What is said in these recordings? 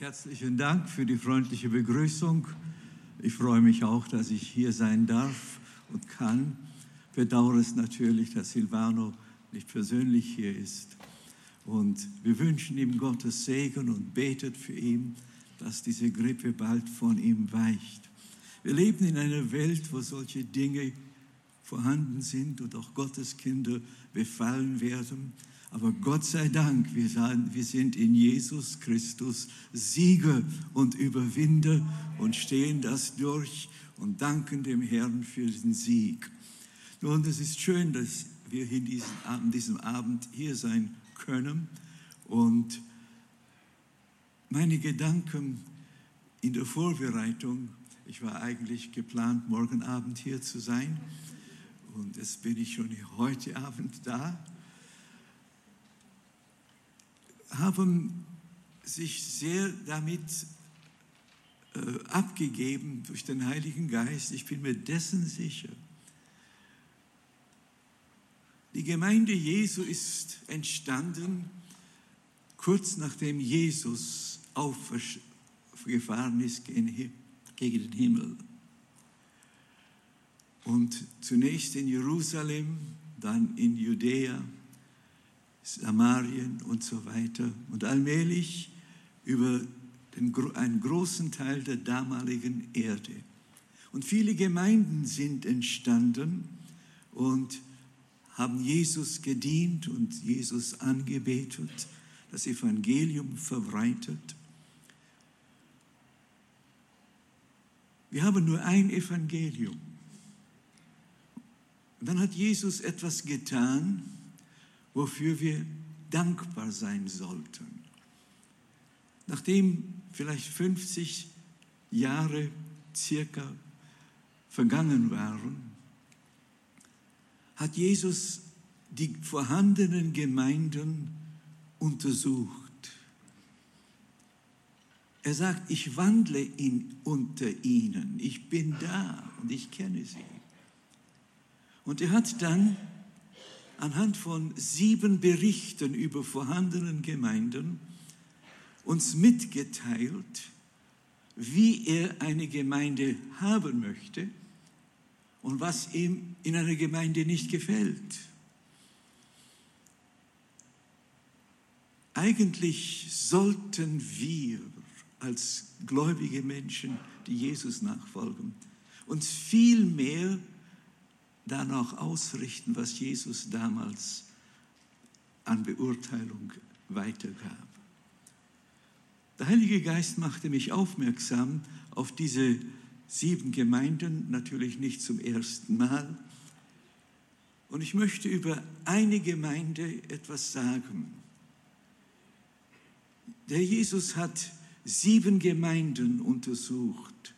Herzlichen Dank für die freundliche Begrüßung. Ich freue mich auch, dass ich hier sein darf und kann. Bedauere es natürlich, dass Silvano nicht persönlich hier ist. Und wir wünschen ihm Gottes Segen und betet für ihn, dass diese Grippe bald von ihm weicht. Wir leben in einer Welt, wo solche Dinge vorhanden sind und auch Gottes Kinder befallen werden. Aber Gott sei Dank, wir, sind in Jesus Christus Sieger und Überwinder und stehen das durch und danken dem Herrn für den Sieg. Nun, es ist schön, dass wir in diesem Abend, diesem Abend hier sein können. Und meine Gedanken in der Vorbereitung, ich war eigentlich geplant, morgen Abend hier zu sein. Und jetzt bin ich schon heute Abend da haben sich sehr damit äh, abgegeben durch den Heiligen Geist. Ich bin mir dessen sicher. Die Gemeinde Jesu ist entstanden kurz nachdem Jesus aufgefahren ist gegen den Himmel. Und zunächst in Jerusalem, dann in Judäa, Samarien und so weiter. Und allmählich über den, einen großen Teil der damaligen Erde. Und viele Gemeinden sind entstanden und haben Jesus gedient und Jesus angebetet, das Evangelium verbreitet. Wir haben nur ein Evangelium. Und dann hat Jesus etwas getan, wofür wir dankbar sein sollten. Nachdem vielleicht 50 Jahre circa vergangen waren, hat Jesus die vorhandenen Gemeinden untersucht. Er sagt, ich wandle in, unter ihnen, ich bin da und ich kenne sie. Und er hat dann anhand von sieben Berichten über vorhandenen Gemeinden uns mitgeteilt, wie er eine Gemeinde haben möchte und was ihm in einer Gemeinde nicht gefällt. Eigentlich sollten wir als gläubige Menschen, die Jesus nachfolgen, uns viel mehr danach ausrichten, was Jesus damals an Beurteilung weitergab. Der Heilige Geist machte mich aufmerksam auf diese sieben Gemeinden, natürlich nicht zum ersten Mal. Und ich möchte über eine Gemeinde etwas sagen. Der Jesus hat sieben Gemeinden untersucht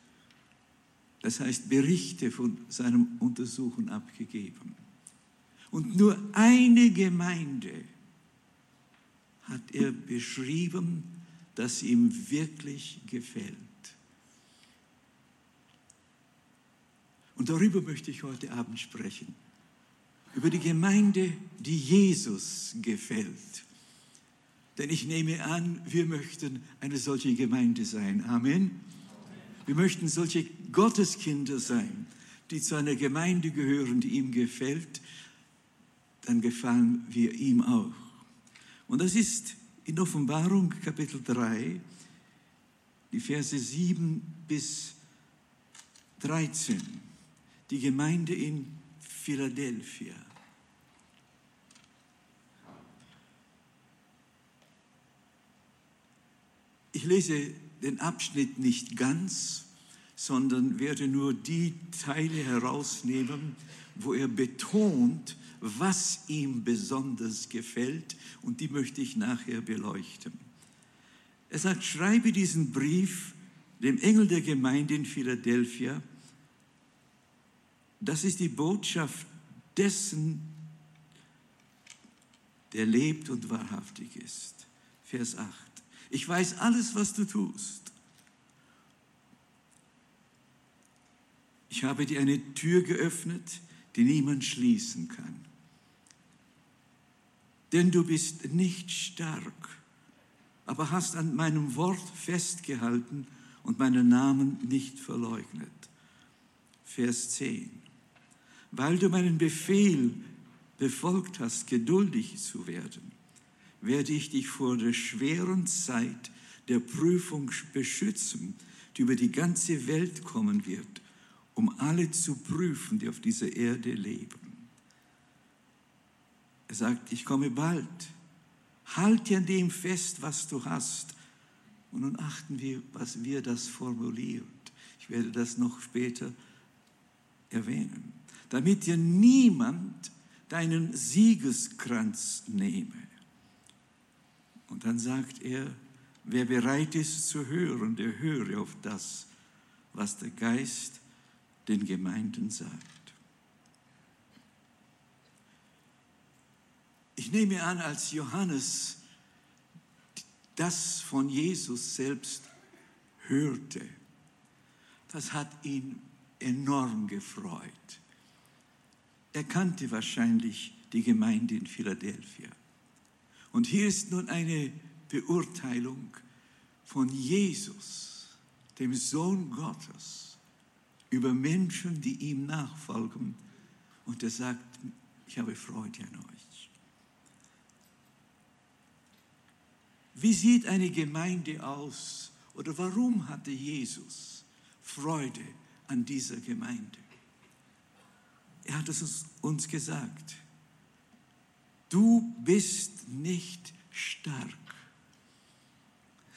das heißt Berichte von seinem Untersuchen abgegeben. Und nur eine Gemeinde hat er beschrieben, das ihm wirklich gefällt. Und darüber möchte ich heute Abend sprechen. Über die Gemeinde, die Jesus gefällt. Denn ich nehme an, wir möchten eine solche Gemeinde sein. Amen. Wir möchten solche Gotteskinder sein, die zu einer Gemeinde gehören, die ihm gefällt. Dann gefallen wir ihm auch. Und das ist in Offenbarung Kapitel 3, die Verse 7 bis 13, die Gemeinde in Philadelphia. Ich lese den Abschnitt nicht ganz, sondern werde nur die Teile herausnehmen, wo er betont, was ihm besonders gefällt und die möchte ich nachher beleuchten. Er sagt, schreibe diesen Brief dem Engel der Gemeinde in Philadelphia. Das ist die Botschaft dessen, der lebt und wahrhaftig ist. Vers 8. Ich weiß alles, was du tust. Ich habe dir eine Tür geöffnet, die niemand schließen kann. Denn du bist nicht stark, aber hast an meinem Wort festgehalten und meinen Namen nicht verleugnet. Vers 10. Weil du meinen Befehl befolgt hast, geduldig zu werden, werde ich dich vor der schweren Zeit der Prüfung beschützen, die über die ganze Welt kommen wird, um alle zu prüfen, die auf dieser Erde leben. Er sagt, ich komme bald. Halt dir an dem fest, was du hast. Und nun achten wir, was wir das formuliert. Ich werde das noch später erwähnen. Damit dir niemand deinen Siegeskranz nehme. Und dann sagt er, wer bereit ist zu hören, der höre auf das, was der Geist den Gemeinden sagt. Ich nehme an, als Johannes das von Jesus selbst hörte, das hat ihn enorm gefreut. Er kannte wahrscheinlich die Gemeinde in Philadelphia. Und hier ist nun eine Beurteilung von Jesus, dem Sohn Gottes, über Menschen, die ihm nachfolgen. Und er sagt, ich habe Freude an euch. Wie sieht eine Gemeinde aus oder warum hatte Jesus Freude an dieser Gemeinde? Er hat es uns gesagt. Du bist nicht stark.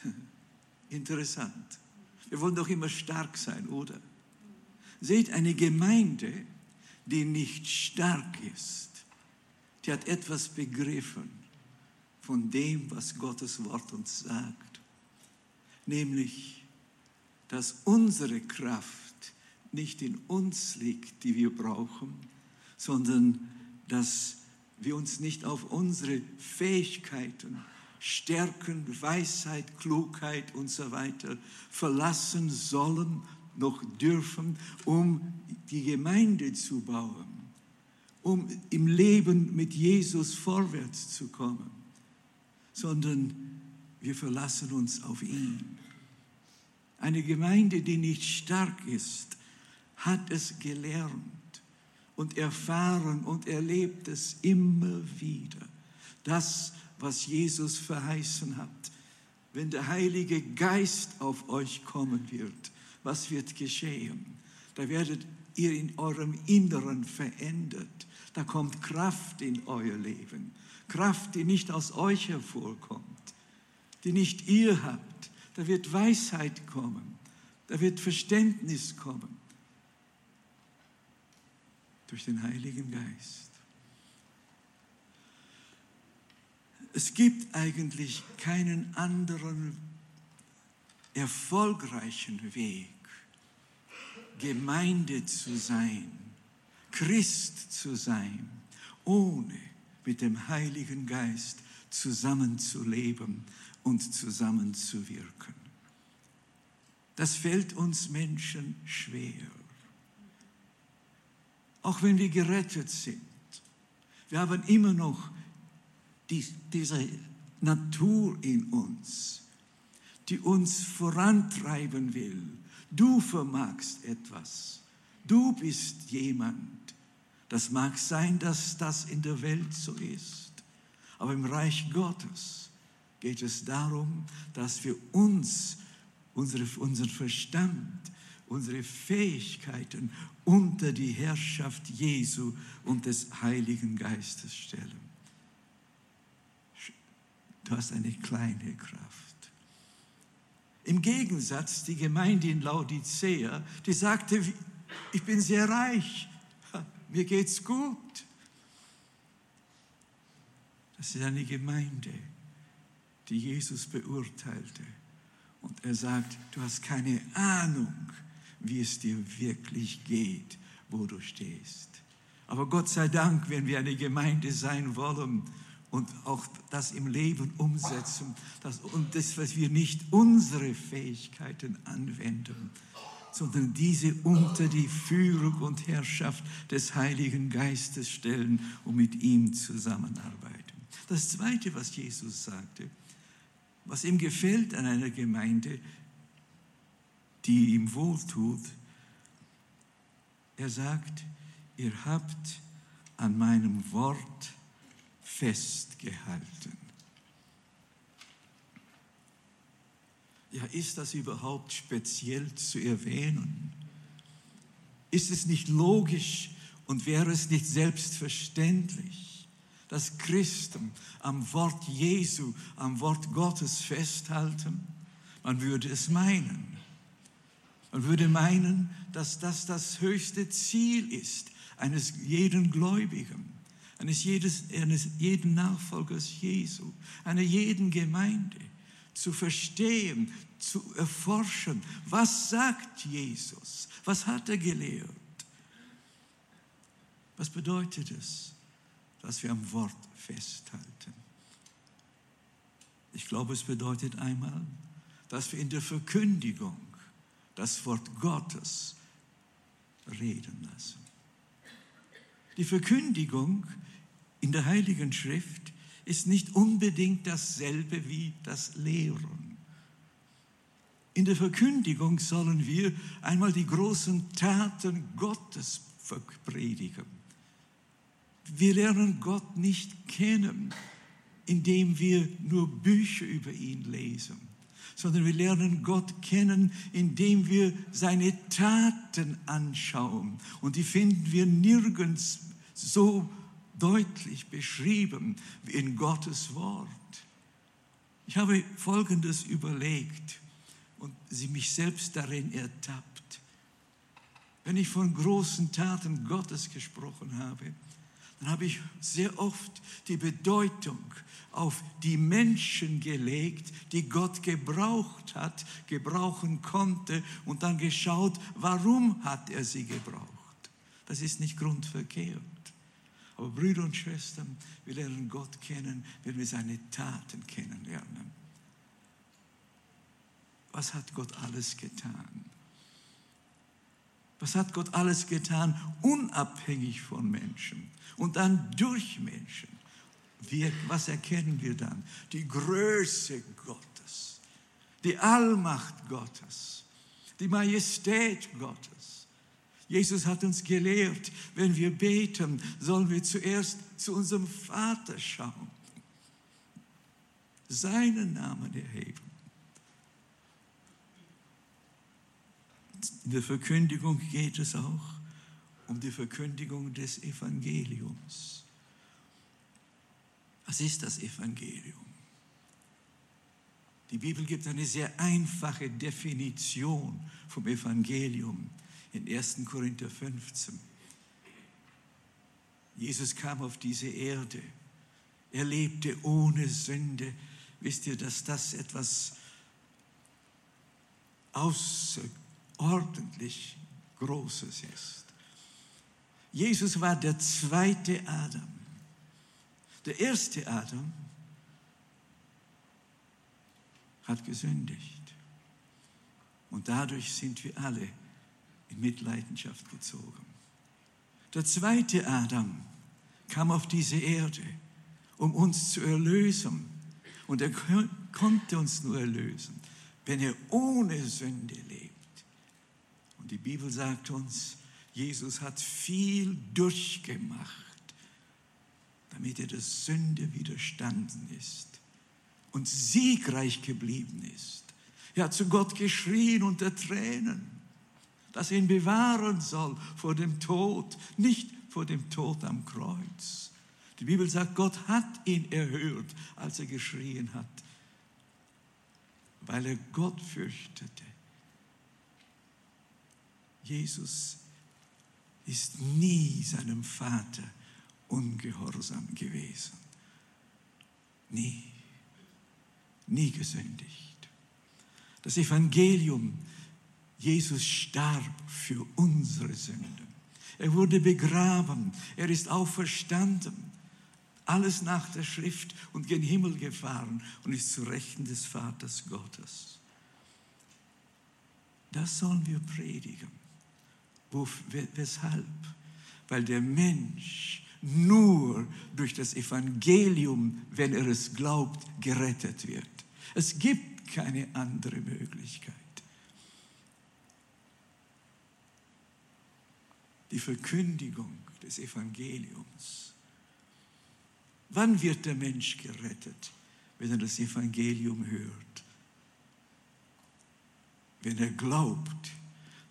Interessant. Wir wollen doch immer stark sein, oder? Seht, eine Gemeinde, die nicht stark ist, die hat etwas begriffen von dem, was Gottes Wort uns sagt. Nämlich, dass unsere Kraft nicht in uns liegt, die wir brauchen, sondern dass wir uns nicht auf unsere Fähigkeiten, Stärken, Weisheit, Klugheit und so weiter verlassen sollen, noch dürfen, um die Gemeinde zu bauen, um im Leben mit Jesus vorwärts zu kommen, sondern wir verlassen uns auf ihn. Eine Gemeinde, die nicht stark ist, hat es gelernt und erfahren und erlebt es immer wieder. Das, was Jesus verheißen hat. Wenn der Heilige Geist auf euch kommen wird, was wird geschehen? Da werdet ihr in eurem Inneren verändert. Da kommt Kraft in euer Leben. Kraft, die nicht aus euch hervorkommt, die nicht ihr habt. Da wird Weisheit kommen. Da wird Verständnis kommen durch den Heiligen Geist. Es gibt eigentlich keinen anderen erfolgreichen Weg, Gemeinde zu sein, Christ zu sein, ohne mit dem Heiligen Geist zusammenzuleben und zusammenzuwirken. Das fällt uns Menschen schwer auch wenn wir gerettet sind. Wir haben immer noch die, diese Natur in uns, die uns vorantreiben will. Du vermagst etwas. Du bist jemand. Das mag sein, dass das in der Welt so ist. Aber im Reich Gottes geht es darum, dass wir uns, unsere, unseren Verstand, unsere Fähigkeiten unter die Herrschaft Jesu und des Heiligen Geistes stellen. Du hast eine kleine Kraft. Im Gegensatz die Gemeinde in Laodicea, die sagte, ich bin sehr reich, mir geht's gut. Das ist eine Gemeinde, die Jesus beurteilte. Und er sagt, du hast keine Ahnung, wie es dir wirklich geht, wo du stehst. Aber Gott sei Dank, wenn wir eine Gemeinde sein wollen und auch das im Leben umsetzen, das, und das, was wir nicht unsere Fähigkeiten anwenden, sondern diese unter die Führung und Herrschaft des Heiligen Geistes stellen und mit ihm zusammenarbeiten. Das Zweite, was Jesus sagte, was ihm gefällt an einer Gemeinde, die ihm wohltut. Er sagt, ihr habt an meinem Wort festgehalten. Ja, ist das überhaupt speziell zu erwähnen? Ist es nicht logisch und wäre es nicht selbstverständlich, dass Christen am Wort Jesu, am Wort Gottes festhalten? Man würde es meinen. Man würde meinen, dass das das höchste Ziel ist eines jeden Gläubigen, eines, jedes, eines jeden Nachfolgers Jesu, einer jeden Gemeinde zu verstehen, zu erforschen, was sagt Jesus, was hat er gelehrt. Was bedeutet es, dass wir am Wort festhalten? Ich glaube, es bedeutet einmal, dass wir in der Verkündigung das Wort Gottes reden lassen. Die Verkündigung in der Heiligen Schrift ist nicht unbedingt dasselbe wie das Lehren. In der Verkündigung sollen wir einmal die großen Taten Gottes predigen. Wir lernen Gott nicht kennen, indem wir nur Bücher über ihn lesen, sondern wir lernen Gott kennen, indem wir seine Taten anschauen. Und die finden wir nirgends so deutlich beschrieben wie in Gottes Wort. Ich habe Folgendes überlegt und sie mich selbst darin ertappt. Wenn ich von großen Taten Gottes gesprochen habe, dann habe ich sehr oft die Bedeutung auf die Menschen gelegt, die Gott gebraucht hat, gebrauchen konnte und dann geschaut, warum hat er sie gebraucht. Das ist nicht grundverkehrt. Aber Brüder und Schwestern, wir lernen Gott kennen, wenn wir seine Taten kennenlernen. Was hat Gott alles getan? Was hat Gott alles getan, unabhängig von Menschen und dann durch Menschen? Wir, was erkennen wir dann? Die Größe Gottes, die Allmacht Gottes, die Majestät Gottes. Jesus hat uns gelehrt, wenn wir beten, sollen wir zuerst zu unserem Vater schauen, seinen Namen erheben. In der Verkündigung geht es auch um die Verkündigung des Evangeliums. Was ist das Evangelium? Die Bibel gibt eine sehr einfache Definition vom Evangelium in 1. Korinther 15. Jesus kam auf diese Erde. Er lebte ohne Sünde. Wisst ihr, dass das etwas außerordentlich Großes ist? Jesus war der zweite Adam. Der erste Adam hat gesündigt. Und dadurch sind wir alle in Mitleidenschaft gezogen. Der zweite Adam kam auf diese Erde, um uns zu erlösen. Und er konnte uns nur erlösen, wenn er ohne Sünde lebt. Und die Bibel sagt uns, Jesus hat viel durchgemacht, damit er der Sünde widerstanden ist und siegreich geblieben ist. Er hat zu Gott geschrien unter Tränen das ihn bewahren soll vor dem Tod, nicht vor dem Tod am Kreuz. Die Bibel sagt, Gott hat ihn erhört, als er geschrien hat, weil er Gott fürchtete. Jesus ist nie seinem Vater ungehorsam gewesen. Nie. Nie gesündigt. Das Evangelium Jesus starb für unsere Sünden. Er wurde begraben, er ist auferstanden. Alles nach der Schrift und gen Himmel gefahren und ist zu Rechten des Vaters Gottes. Das sollen wir predigen. Weshalb? Weil der Mensch nur durch das Evangelium, wenn er es glaubt, gerettet wird. Es gibt keine andere Möglichkeit. Die Verkündigung des Evangeliums. Wann wird der Mensch gerettet, wenn er das Evangelium hört? Wenn er glaubt,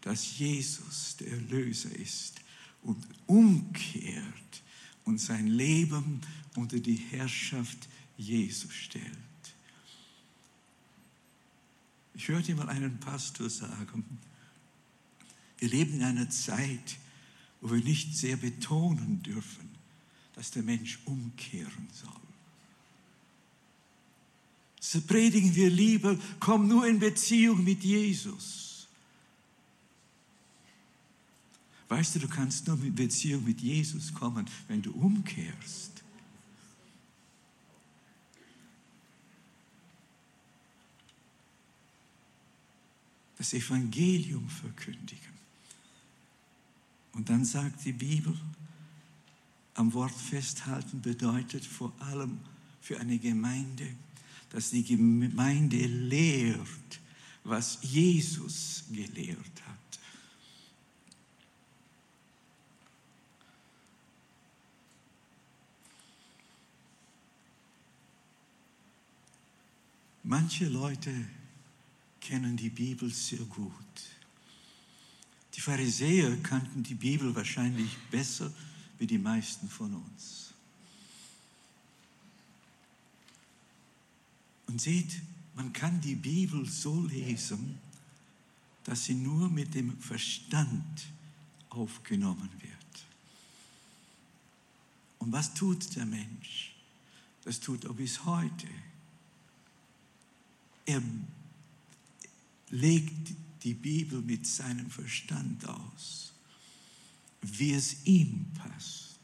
dass Jesus der Erlöser ist und umkehrt und sein Leben unter die Herrschaft Jesu stellt. Ich hörte mal einen Pastor sagen, wir leben in einer Zeit, wo wir nicht sehr betonen dürfen, dass der Mensch umkehren soll. So predigen wir lieber, komm nur in Beziehung mit Jesus. Weißt du, du kannst nur in Beziehung mit Jesus kommen, wenn du umkehrst. Das Evangelium verkündigen. Und dann sagt die Bibel, am Wort festhalten bedeutet vor allem für eine Gemeinde, dass die Gemeinde lehrt, was Jesus gelehrt hat. Manche Leute kennen die Bibel sehr gut. Die Pharisäer kannten die Bibel wahrscheinlich besser wie die meisten von uns. Und seht, man kann die Bibel so lesen, dass sie nur mit dem Verstand aufgenommen wird. Und was tut der Mensch? Das tut er bis heute. Er legt die Bibel mit seinem Verstand aus, wie es ihm passt.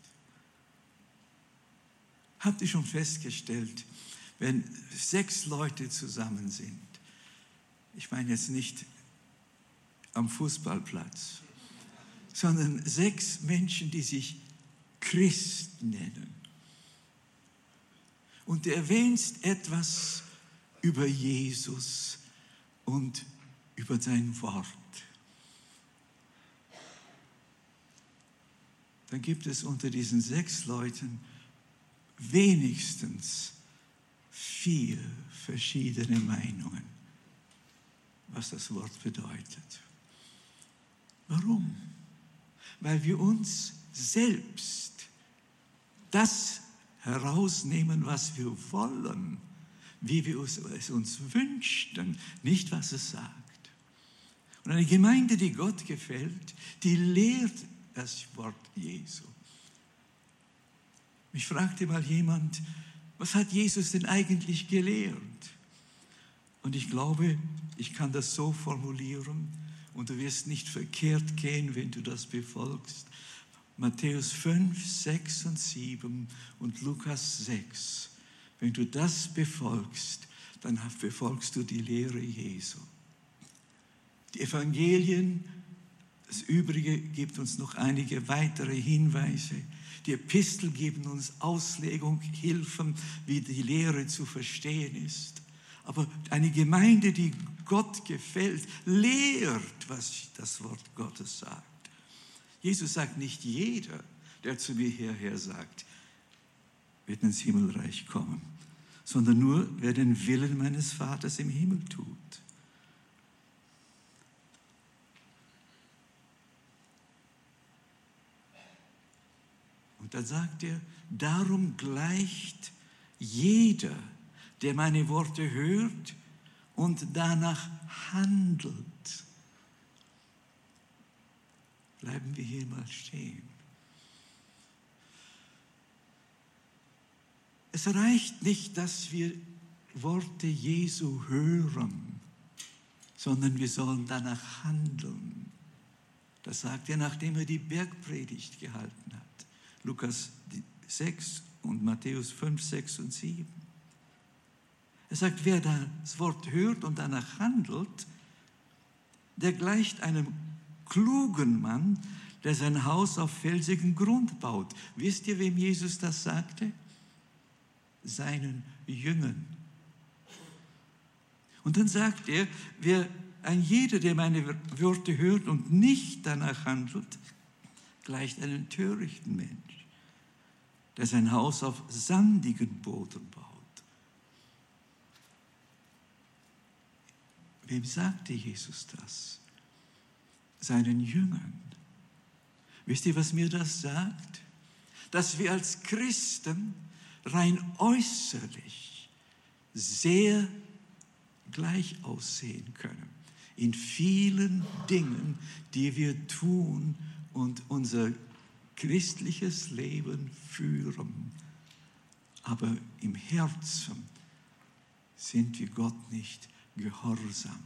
Habt ihr schon festgestellt, wenn sechs Leute zusammen sind, ich meine jetzt nicht am Fußballplatz, sondern sechs Menschen, die sich Christ nennen. Und du erwähnst etwas über Jesus und über sein Wort. Dann gibt es unter diesen sechs Leuten wenigstens vier verschiedene Meinungen, was das Wort bedeutet. Warum? Weil wir uns selbst das herausnehmen, was wir wollen, wie wir es uns wünschten, nicht was es sagt. Und eine Gemeinde, die Gott gefällt, die lehrt das Wort Jesu. Mich fragte mal jemand, was hat Jesus denn eigentlich gelehrt? Und ich glaube, ich kann das so formulieren und du wirst nicht verkehrt gehen, wenn du das befolgst. Matthäus 5, 6 und 7 und Lukas 6. Wenn du das befolgst, dann befolgst du die Lehre Jesu. Die Evangelien, das Übrige gibt uns noch einige weitere Hinweise. Die Epistel geben uns Auslegung, Hilfen, wie die Lehre zu verstehen ist. Aber eine Gemeinde, die Gott gefällt, lehrt, was das Wort Gottes sagt. Jesus sagt nicht jeder, der zu mir hierher sagt, wird ins Himmelreich kommen, sondern nur, wer den Willen meines Vaters im Himmel tut. Und dann sagt er, darum gleicht jeder, der meine Worte hört und danach handelt. Bleiben wir hier mal stehen. Es reicht nicht, dass wir Worte Jesu hören, sondern wir sollen danach handeln. Das sagt er, nachdem er die Bergpredigt gehalten hat. Lukas 6 und Matthäus 5, 6 und 7. Er sagt, wer das Wort hört und danach handelt, der gleicht einem klugen Mann, der sein Haus auf felsigen Grund baut. Wisst ihr, wem Jesus das sagte? Seinen Jüngern. Und dann sagt er, wer ein jeder, der meine Worte hört und nicht danach handelt, gleicht einem törichten Mensch, der sein Haus auf sandigen Boden baut. Wem sagte Jesus das? Seinen Jüngern. Wisst ihr, was mir das sagt? Dass wir als Christen rein äußerlich sehr gleich aussehen können. In vielen Dingen, die wir tun und unser christliches Leben führen. Aber im Herzen sind wir Gott nicht gehorsam.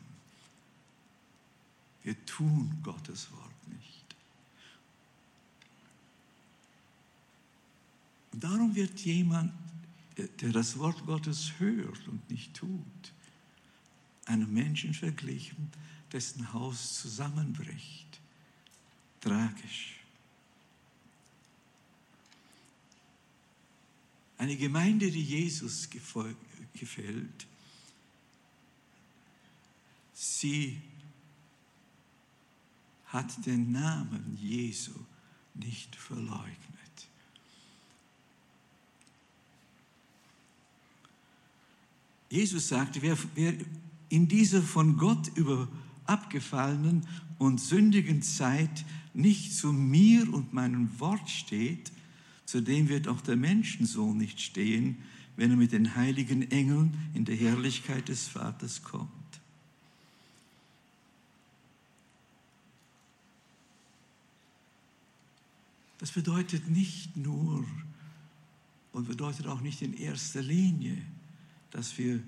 Wir tun Gottes Wort nicht. Und darum wird jemand, der das Wort Gottes hört und nicht tut, einem Menschen verglichen, dessen Haus zusammenbricht. Tragisch. Eine Gemeinde, die Jesus gefällt, sie hat den Namen Jesu nicht verleugnet. Jesus sagte, wer, wer in dieser von Gott über abgefallenen und sündigen Zeit nicht zu mir und meinem Wort steht, zu dem wird auch der Menschensohn nicht stehen, wenn er mit den heiligen Engeln in der Herrlichkeit des Vaters kommt. Das bedeutet nicht nur und bedeutet auch nicht in erster Linie, dass wir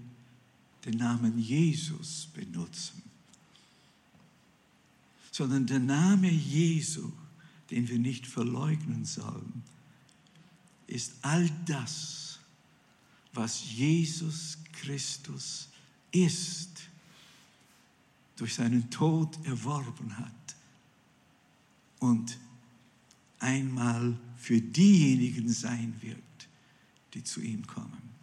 den Namen Jesus benutzen, sondern der Name Jesu, den wir nicht verleugnen sollen, ist all das, was Jesus Christus ist, durch seinen Tod erworben hat und einmal für diejenigen sein wird, die zu ihm kommen.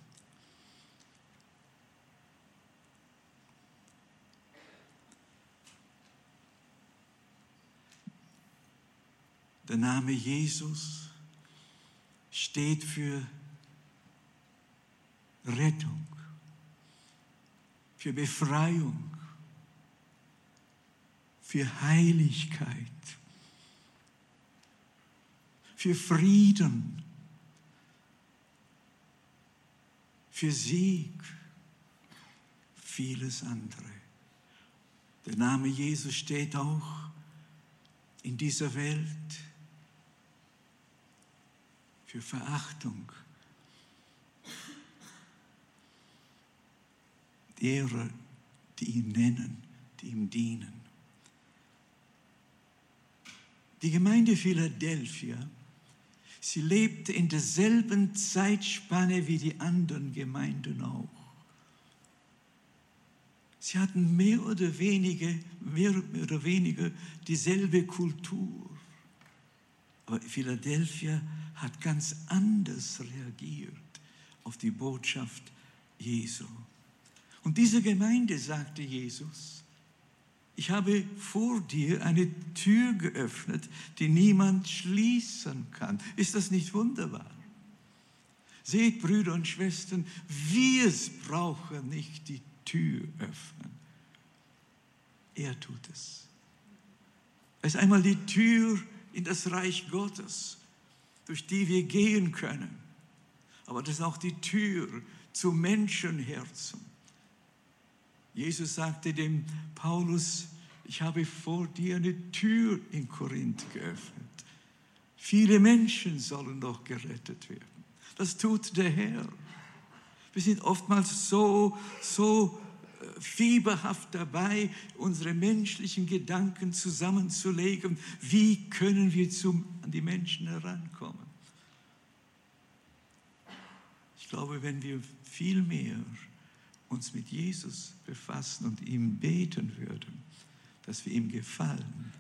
Der Name Jesus steht für Rettung, für Befreiung, für Heiligkeit für Frieden, für Sieg, vieles andere. Der Name Jesus steht auch in dieser Welt für Verachtung. Derer, die ihn nennen, die ihm dienen. Die Gemeinde Philadelphia Sie lebte in derselben Zeitspanne wie die anderen Gemeinden auch. Sie hatten mehr oder weniger, mehr oder weniger dieselbe Kultur. Aber Philadelphia hat ganz anders reagiert auf die Botschaft Jesu. Und diese Gemeinde sagte Jesus, ich habe vor dir eine Tür geöffnet, die niemand schließen kann. Ist das nicht wunderbar? Seht, Brüder und Schwestern, wir brauchen nicht die Tür öffnen. Er tut es. Es ist einmal die Tür in das Reich Gottes, durch die wir gehen können. Aber das ist auch die Tür zu Menschenherzen Jesus sagte dem Paulus, ich habe vor dir eine Tür in Korinth geöffnet. Viele Menschen sollen doch gerettet werden. Das tut der Herr. Wir sind oftmals so, so fieberhaft dabei, unsere menschlichen Gedanken zusammenzulegen. Wie können wir zum, an die Menschen herankommen? Ich glaube, wenn wir viel mehr uns mit Jesus befassen und ihm beten würden, dass wir ihm gefallen,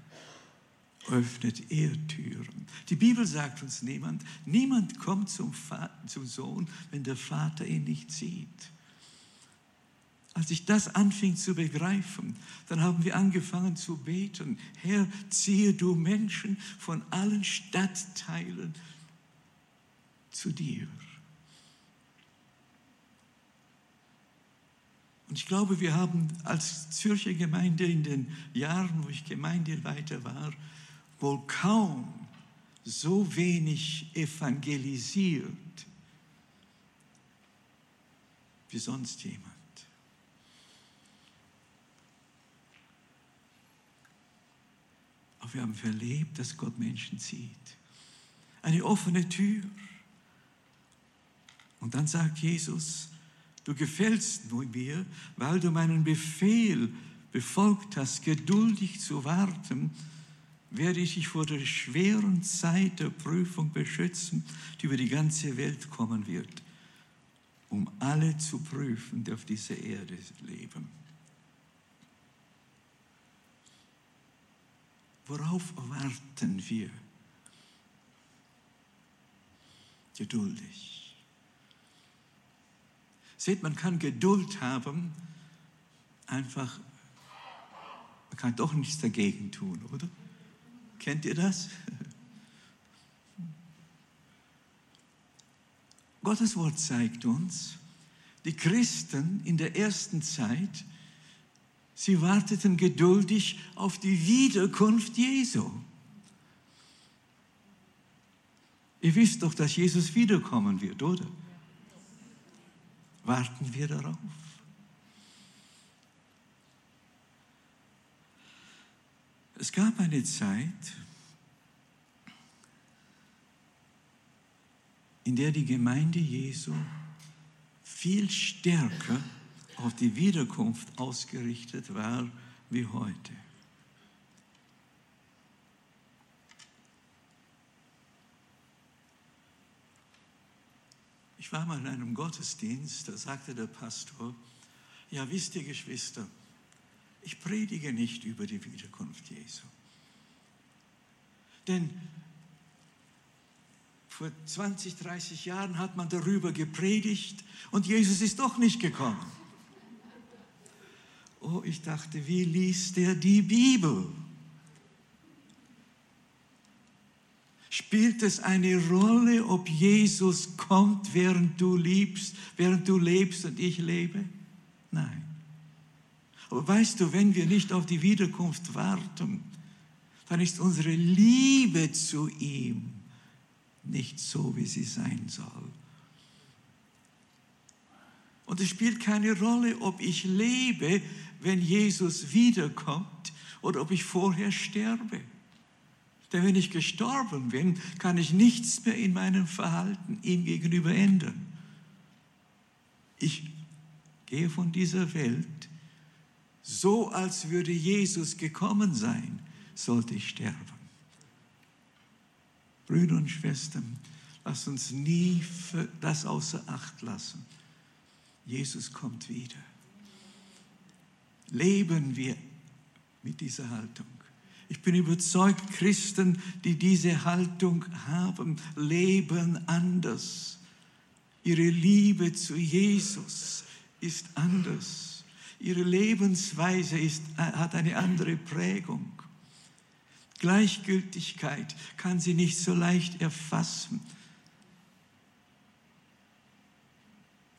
öffnet er Türen. Die Bibel sagt uns niemand, niemand kommt zum, Vater, zum Sohn, wenn der Vater ihn nicht sieht. Als ich das anfing zu begreifen, dann haben wir angefangen zu beten. Herr, ziehe du Menschen von allen Stadtteilen zu dir. Und ich glaube, wir haben als Zürcher Gemeinde in den Jahren, wo ich Gemeindeleiter war, wohl kaum so wenig evangelisiert wie sonst jemand. Aber wir haben verlebt, dass Gott Menschen zieht. Eine offene Tür. Und dann sagt Jesus, du gefällst mir, weil du meinen Befehl befolgt hast, geduldig zu warten, werde ich dich vor der schweren Zeit der Prüfung beschützen, die über die ganze Welt kommen wird, um alle zu prüfen, die auf dieser Erde leben. Worauf warten wir? Geduldig. Seht, man kann Geduld haben, einfach, man kann doch nichts dagegen tun, oder? Kennt ihr das? Gottes Wort zeigt uns, die Christen in der ersten Zeit Sie warteten geduldig auf die Wiederkunft Jesu. Ihr wisst doch, dass Jesus wiederkommen wird, oder? Warten wir darauf. Es gab eine Zeit, in der die Gemeinde Jesu viel stärker auf die Wiederkunft ausgerichtet war wie heute. Ich war mal in einem Gottesdienst, da sagte der Pastor, ja wisst ihr Geschwister, ich predige nicht über die Wiederkunft Jesu. Denn vor 20, 30 Jahren hat man darüber gepredigt und Jesus ist doch nicht gekommen. Oh, ich dachte, wie liest der die Bibel? Spielt es eine Rolle, ob Jesus kommt, während du liebst, während du lebst und ich lebe? Nein. Aber weißt du, wenn wir nicht auf die Wiederkunft warten, dann ist unsere Liebe zu ihm nicht so, wie sie sein soll. Und es spielt keine Rolle, ob ich lebe, wenn Jesus wiederkommt oder ob ich vorher sterbe. Denn wenn ich gestorben bin, kann ich nichts mehr in meinem Verhalten ihm gegenüber ändern. Ich gehe von dieser Welt so, als würde Jesus gekommen sein, sollte ich sterben. Brüder und Schwestern, lasst uns nie das außer Acht lassen. Jesus kommt wieder leben wir mit dieser Haltung. Ich bin überzeugt, Christen, die diese Haltung haben, leben anders. Ihre Liebe zu Jesus ist anders. Ihre Lebensweise ist, hat eine andere Prägung. Gleichgültigkeit kann sie nicht so leicht erfassen.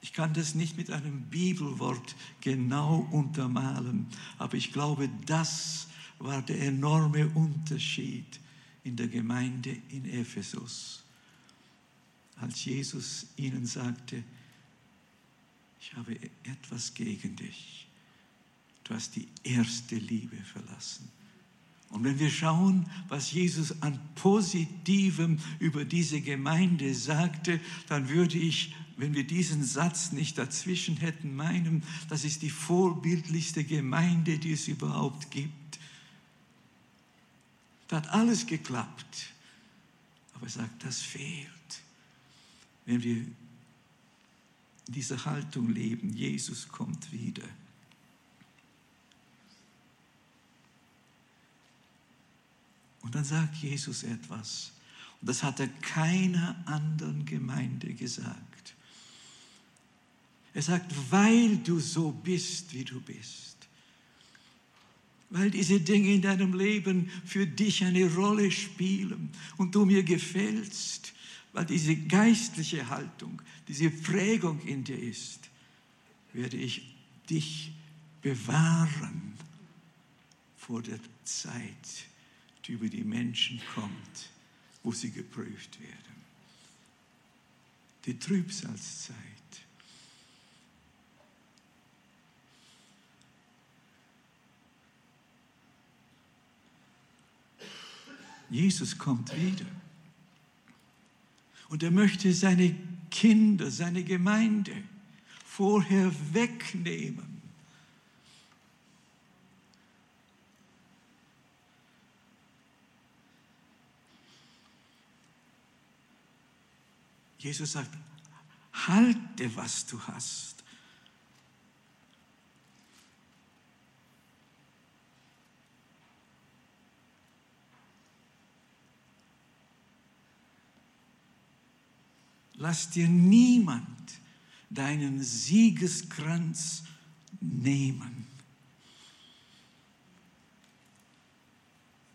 Ich kann das nicht mit einem Bibelwort genau untermalen, aber ich glaube, das war der enorme Unterschied in der Gemeinde in Ephesus. Als Jesus ihnen sagte, ich habe etwas gegen dich. Du hast die erste Liebe verlassen. Und wenn wir schauen, was Jesus an Positivem über diese Gemeinde sagte, dann würde ich, wenn wir diesen Satz nicht dazwischen hätten, meinen, das ist die vorbildlichste Gemeinde, die es überhaupt gibt. Da hat alles geklappt. Aber er sagt, das fehlt. Wenn wir in dieser Haltung leben, Jesus kommt wieder. Und dann sagt Jesus etwas. Und das hat er keiner anderen Gemeinde gesagt. Er sagt, weil du so bist, wie du bist. Weil diese Dinge in deinem Leben für dich eine Rolle spielen und du mir gefällst, weil diese geistliche Haltung, diese Prägung in dir ist, werde ich dich bewahren vor der Zeit, die über die Menschen kommt, wo sie geprüft werden. Die Trübsalzeit. Jesus kommt wieder. Und er möchte seine Kinder, seine Gemeinde vorher wegnehmen. Jesus sagt, halte, was du hast. Lass dir niemand deinen Siegeskranz nehmen.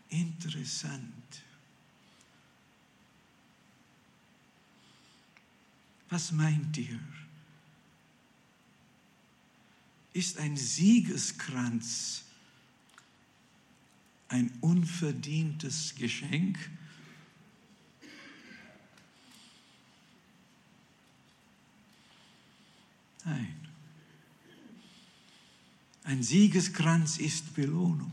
Interessant. Was meint ihr? Ist ein Siegeskranz ein unverdientes Geschenk? Nein. Ein Siegeskranz ist Belohnung.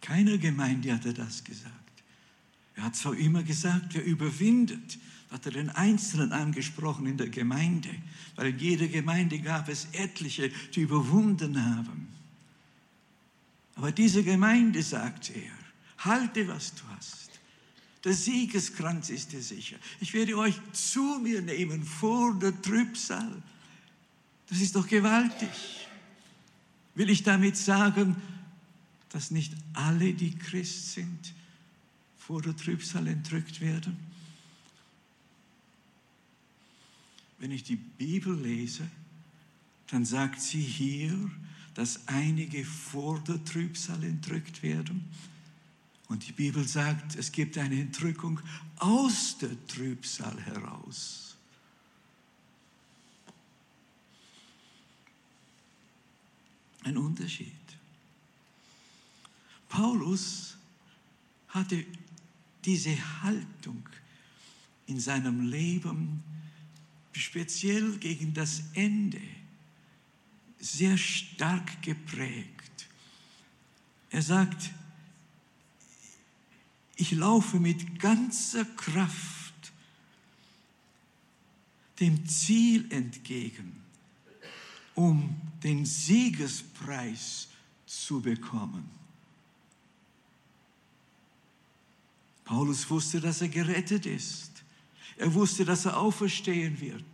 Keiner Gemeinde hat er das gesagt. Er hat zwar immer gesagt, wer überwindet, hat er den Einzelnen angesprochen in der Gemeinde, weil in jeder Gemeinde gab es etliche, die überwunden haben. Aber diese Gemeinde, sagt er, halte, was du hast. Der Siegeskranz ist dir sicher. Ich werde euch zu mir nehmen vor der Trübsal. Das ist doch gewaltig. Will ich damit sagen, dass nicht alle, die Christ sind, vor der Trübsal entrückt werden? Wenn ich die Bibel lese, dann sagt sie hier, dass einige vor der Trübsal entrückt werden. Und die Bibel sagt, es gibt eine Entrückung aus der Trübsal heraus. Ein Unterschied. Paulus hatte diese Haltung in seinem Leben speziell gegen das Ende sehr stark geprägt. Er sagt, ich laufe mit ganzer Kraft dem Ziel entgegen, um den Siegespreis zu bekommen. Paulus wusste, dass er gerettet ist. Er wusste, dass er auferstehen wird.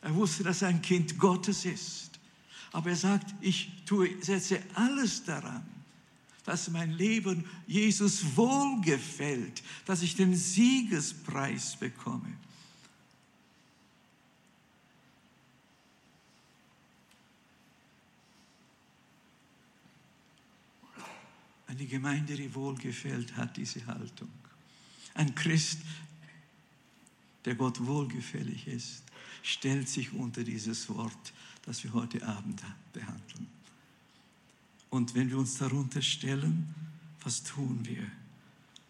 Er wusste, dass er ein Kind Gottes ist. Aber er sagt, ich tue, setze alles daran, dass mein Leben Jesus wohlgefällt, dass ich den Siegespreis bekomme. Eine Gemeinde, die wohlgefällt, hat diese Haltung. Ein Christ, der Gott wohlgefällig ist, stellt sich unter dieses Wort das wir heute Abend behandeln. Und wenn wir uns darunter stellen, was tun wir?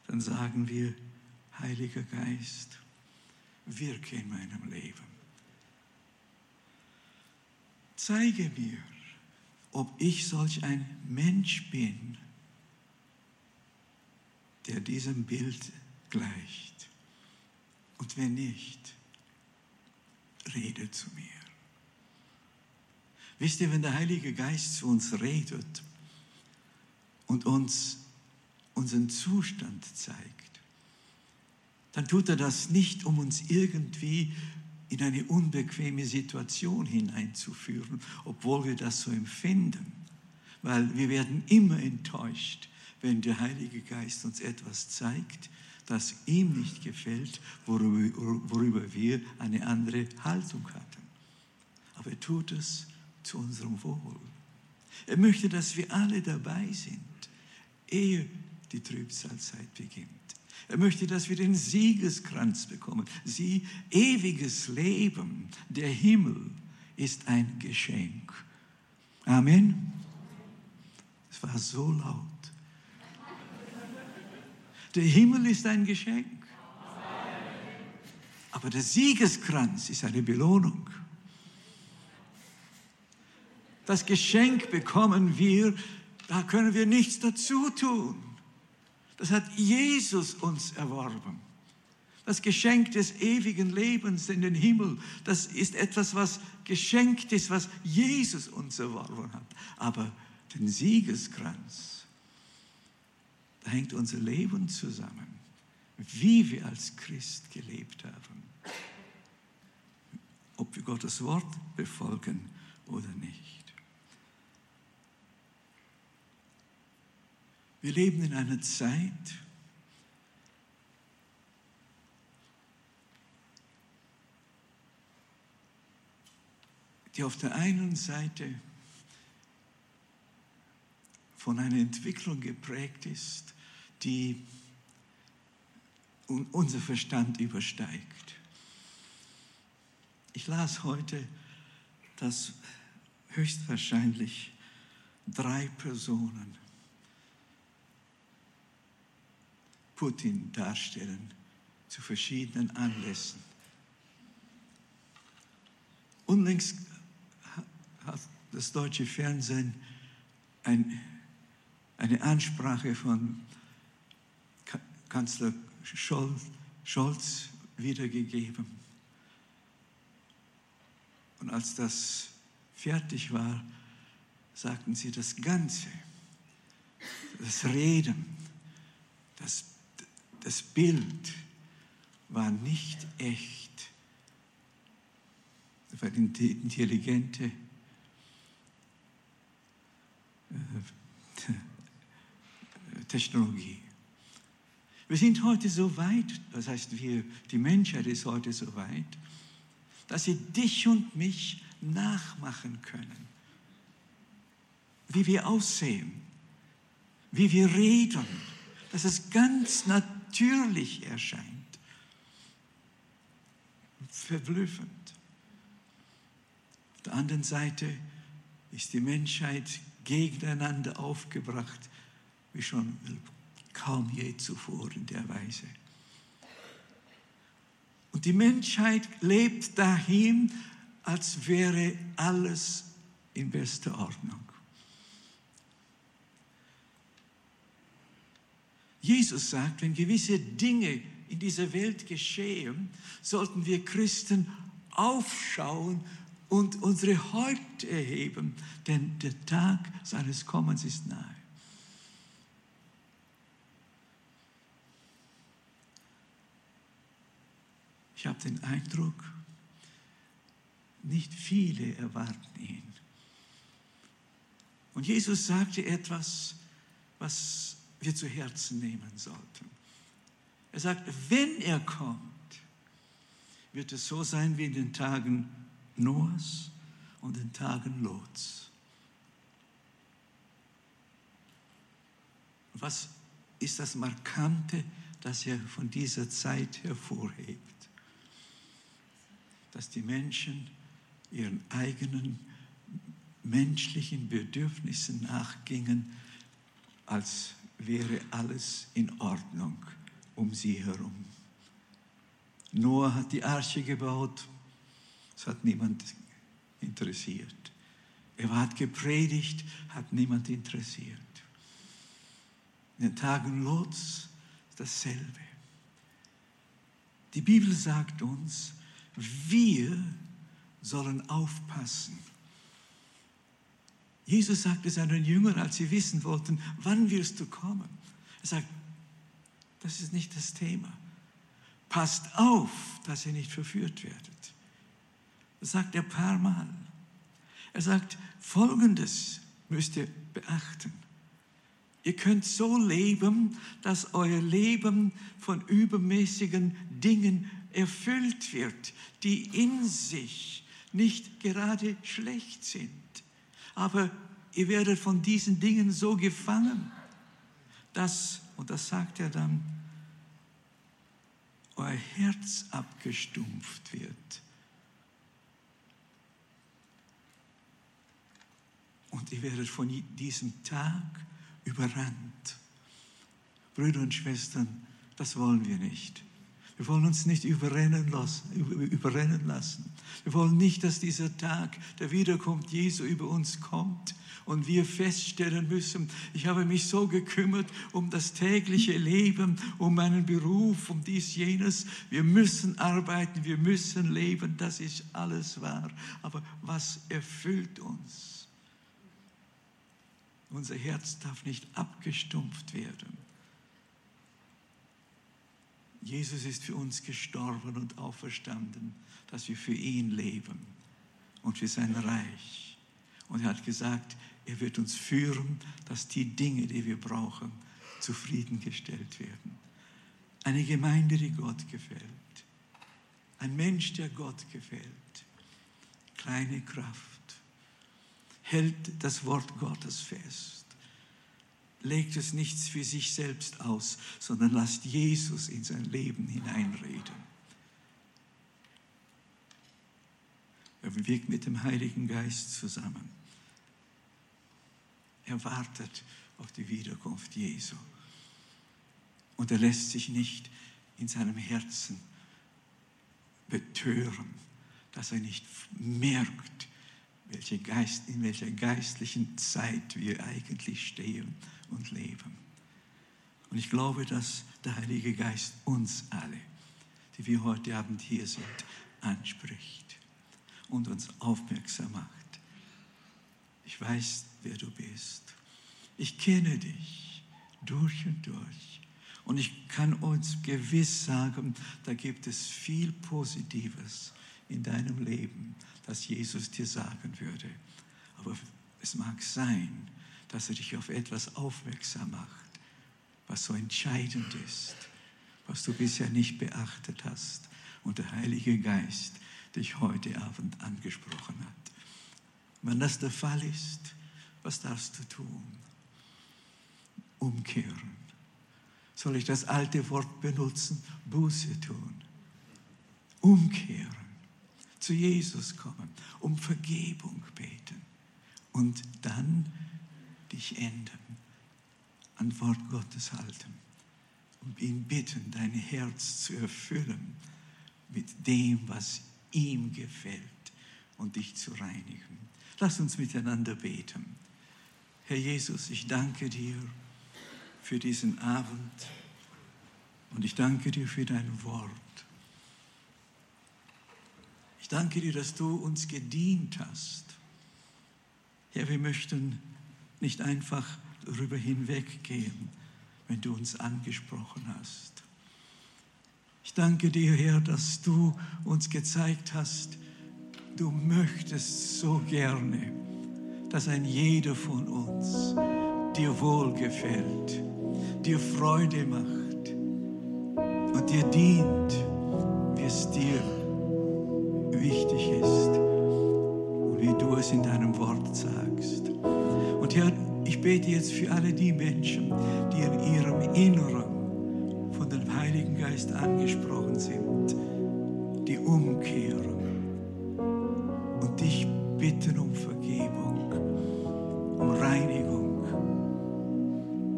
Dann sagen wir, Heiliger Geist, wirke in meinem Leben. Zeige mir, ob ich solch ein Mensch bin, der diesem Bild gleicht. Und wenn nicht, rede zu mir. Wisst ihr, wenn der Heilige Geist zu uns redet und uns unseren Zustand zeigt, dann tut er das nicht, um uns irgendwie in eine unbequeme Situation hineinzuführen, obwohl wir das so empfinden, weil wir werden immer enttäuscht, wenn der Heilige Geist uns etwas zeigt, das ihm nicht gefällt, worüber, wir eine andere Haltung hatten. Aber er tut es zu unserem Wohl. Er möchte, dass wir alle dabei sind, ehe die Trübsalzeit beginnt. Er möchte, dass wir den Siegeskranz bekommen. Sie, ewiges Leben, der Himmel ist ein Geschenk. Amen. Es war so laut. Der Himmel ist ein Geschenk. Aber der Siegeskranz ist eine Belohnung. Das Geschenk bekommen wir, da können wir nichts dazu tun. Das hat Jesus uns erworben. Das Geschenk des ewigen Lebens in den Himmel, das ist etwas, was geschenkt ist, was Jesus uns erworben hat. Aber den Siegeskranz, da hängt unser Leben zusammen, wie wir als Christ gelebt haben. Ob wir Gottes Wort befolgen oder nicht. Wir leben in einer Zeit, die auf der einen Seite von einer Entwicklung geprägt ist, die unser Verstand übersteigt. Ich las heute, dass höchstwahrscheinlich drei Personen Putin darstellen zu verschiedenen Anlässen. Unlängst hat das deutsche Fernsehen ein, eine Ansprache von Kanzler Scholz, wiedergegeben. Und als das fertig war, sagten sie, das Ganze, das Reden, das das Bild war nicht echt. Das eine intelligente äh, Technologie. Wir sind heute so weit, das heißt, wir, die Menschheit ist heute so weit, dass sie dich und mich nachmachen können. Wie wir aussehen, wie wir reden, dass es ganz natürlich natürlich erscheint. Verblüffend. Auf der anderen Seite ist die Menschheit gegeneinander aufgebracht, wie schon kaum je zuvor in der Weise. Und die Menschheit lebt dahin, als wäre alles in bester Ordnung. Jesus sagt, wenn gewisse Dinge in dieser Welt geschehen, sollten wir Christen aufschauen und unsere Häupter erheben, denn der Tag seines Kommens ist nahe. Ich habe den Eindruck, nicht viele erwarten ihn. Und Jesus sagte etwas, was wir zu Herzen nehmen sollten. Er sagt, wenn er kommt, wird es so sein wie in den Tagen Noahs und den Tagen Lots. Was ist das Markante, das er von dieser Zeit hervorhebt? Dass die Menschen ihren eigenen menschlichen Bedürfnissen nachgingen, als wäre alles in Ordnung um sie herum. Noah hat die Arche gebaut, es hat niemand interessiert. Er hat gepredigt, hat niemand interessiert. In den Tagen Lots dasselbe. Die Bibel sagt uns, wir sollen aufpassen Jesus sagte seinen Jüngern, als sie wissen wollten, wann wirst du kommen? Er sagt, das ist nicht das Thema. Passt auf, dass ihr nicht verführt werdet. Das sagt er ein paar Mal. Er sagt, Folgendes müsst ihr beachten. Ihr könnt so leben, dass euer Leben von übermäßigen Dingen erfüllt wird, die in sich nicht gerade schlecht sind. Aber ihr werdet von diesen Dingen so gefangen, dass, und das sagt er dann, euer Herz abgestumpft wird. Und ihr werdet von diesem Tag überrannt. Brüder und Schwestern, das wollen wir nicht. Wir wollen uns nicht überrennen lassen, überrennen lassen. Wir wollen nicht, dass dieser Tag der Wiederkunft Jesu über uns kommt und wir feststellen müssen, ich habe mich so gekümmert um das tägliche Leben, um meinen Beruf, um dies, jenes. Wir müssen arbeiten, wir müssen leben, das ist alles wahr. Aber was erfüllt uns? Unser Herz darf nicht abgestumpft werden. Jesus ist für uns gestorben und auferstanden, dass wir für ihn leben und für sein Reich. Und er hat gesagt, er wird uns führen, dass die Dinge, die wir brauchen, zufriedengestellt werden. Eine Gemeinde, die Gott gefällt. Ein Mensch, der Gott gefällt. Kleine Kraft. Hält das Wort Gottes fest legt es nichts für sich selbst aus, sondern lasst Jesus in sein Leben hineinreden. Er wirkt mit dem Heiligen Geist zusammen. Er wartet auf die Wiederkunft Jesu. Und er lässt sich nicht in seinem Herzen betören, dass er nicht merkt, welche Geist, in welcher geistlichen Zeit wir eigentlich stehen und leben. Und ich glaube, dass der Heilige Geist uns alle, die wir heute Abend hier sind, anspricht und uns aufmerksam macht. Ich weiß, wer du bist. Ich kenne dich durch und durch. Und ich kann uns gewiss sagen, da gibt es viel Positives in deinem Leben, das Jesus dir sagen würde. Aber es mag sein, dass er dich auf etwas aufmerksam macht, was so entscheidend ist, was du bisher nicht beachtet hast und der Heilige Geist dich heute Abend angesprochen hat. Wenn das der Fall ist, was darfst du tun? Umkehren. Soll ich das alte Wort benutzen? Buße tun. Umkehren. Zu Jesus kommen. Um Vergebung beten. Und dann dich ändern, an Wort Gottes halten und ihn bitten, dein Herz zu erfüllen mit dem, was ihm gefällt und dich zu reinigen. Lass uns miteinander beten. Herr Jesus, ich danke dir für diesen Abend und ich danke dir für dein Wort. Ich danke dir, dass du uns gedient hast. Herr, wir möchten nicht einfach darüber hinweggehen, wenn du uns angesprochen hast. Ich danke dir, Herr, dass du uns gezeigt hast, du möchtest so gerne, dass ein jeder von uns dir wohlgefällt, dir Freude macht und dir dient, wie es dir wichtig ist und wie du es in deinem Wort sagst. Und Herr, ich bete jetzt für alle die Menschen, die in ihrem Inneren von dem Heiligen Geist angesprochen sind, die umkehren und dich bitten um Vergebung, um Reinigung,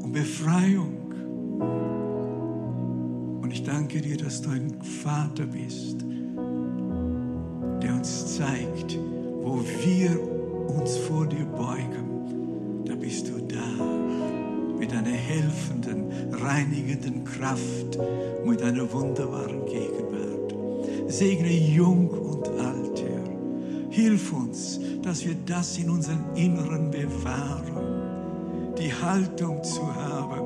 um Befreiung. Und ich danke dir, dass du ein Vater bist, der uns zeigt, wo wir uns vor dir beugen bist du da mit einer helfenden, reinigenden Kraft, mit einer wunderbaren Gegenwart. Segne jung und alt, Herr. Hilf uns, dass wir das in unserem Inneren bewahren, die Haltung zu haben.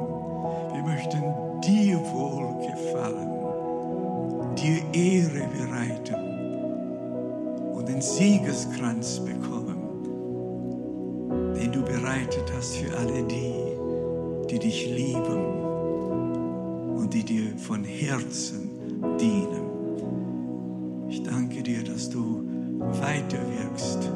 Wir möchten dir wohl gefallen, dir Ehre bereiten und den Siegeskranz bekommen bereitet hast für alle die, die dich lieben und die dir von Herzen dienen. Ich danke dir, dass du weiterwirkst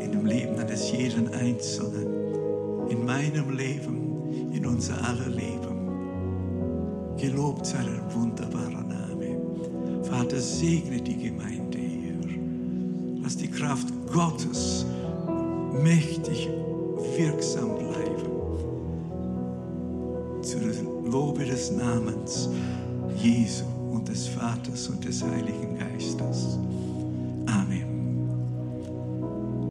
in dem Leben eines jeden Einzelnen, in meinem Leben, in unser aller Leben. Gelobt sei dein